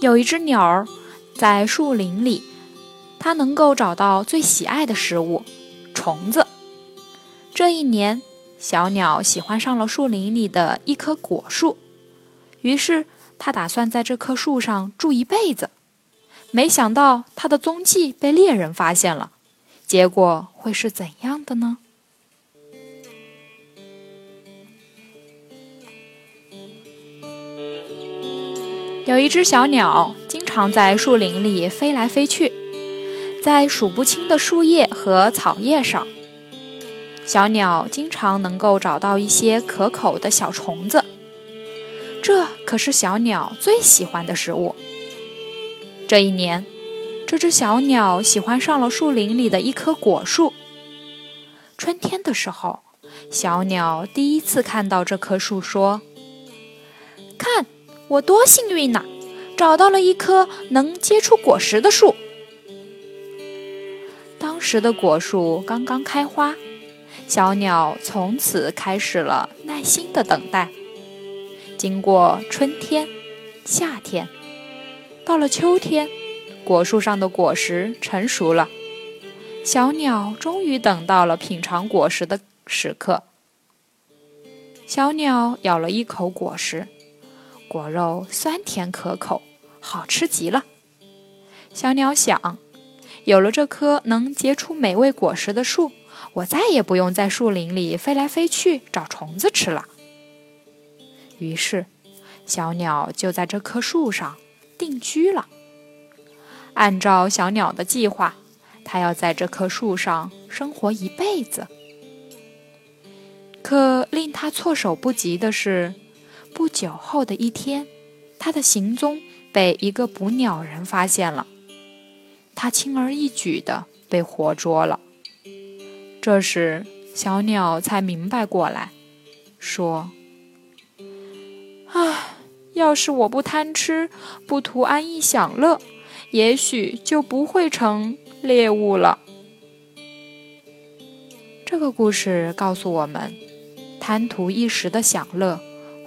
有一只鸟儿在树林里，它能够找到最喜爱的食物——虫子。这一年，小鸟喜欢上了树林里的一棵果树，于是它打算在这棵树上住一辈子。没想到，它的踪迹被猎人发现了，结果会是怎样的呢？有一只小鸟，经常在树林里飞来飞去，在数不清的树叶和草叶上，小鸟经常能够找到一些可口的小虫子，这可是小鸟最喜欢的食物。这一年，这只小鸟喜欢上了树林里的一棵果树。春天的时候，小鸟第一次看到这棵树，说：“看。”我多幸运呐，找到了一棵能结出果实的树。当时的果树刚刚开花，小鸟从此开始了耐心的等待。经过春天、夏天，到了秋天，果树上的果实成熟了，小鸟终于等到了品尝果实的时刻。小鸟咬了一口果实。果肉酸甜可口，好吃极了。小鸟想，有了这棵能结出美味果实的树，我再也不用在树林里飞来飞去找虫子吃了。于是，小鸟就在这棵树上定居了。按照小鸟的计划，它要在这棵树上生活一辈子。可令它措手不及的是。酒后的一天，他的行踪被一个捕鸟人发现了，他轻而易举地被活捉了。这时，小鸟才明白过来，说：“唉，要是我不贪吃，不图安逸享乐，也许就不会成猎物了。”这个故事告诉我们，贪图一时的享乐。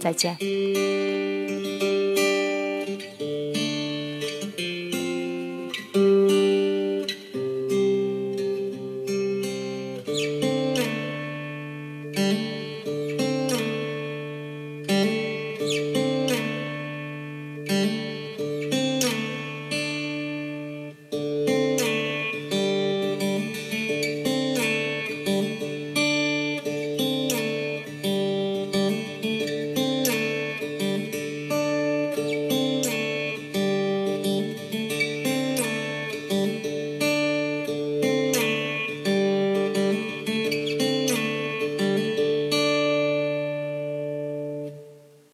再见。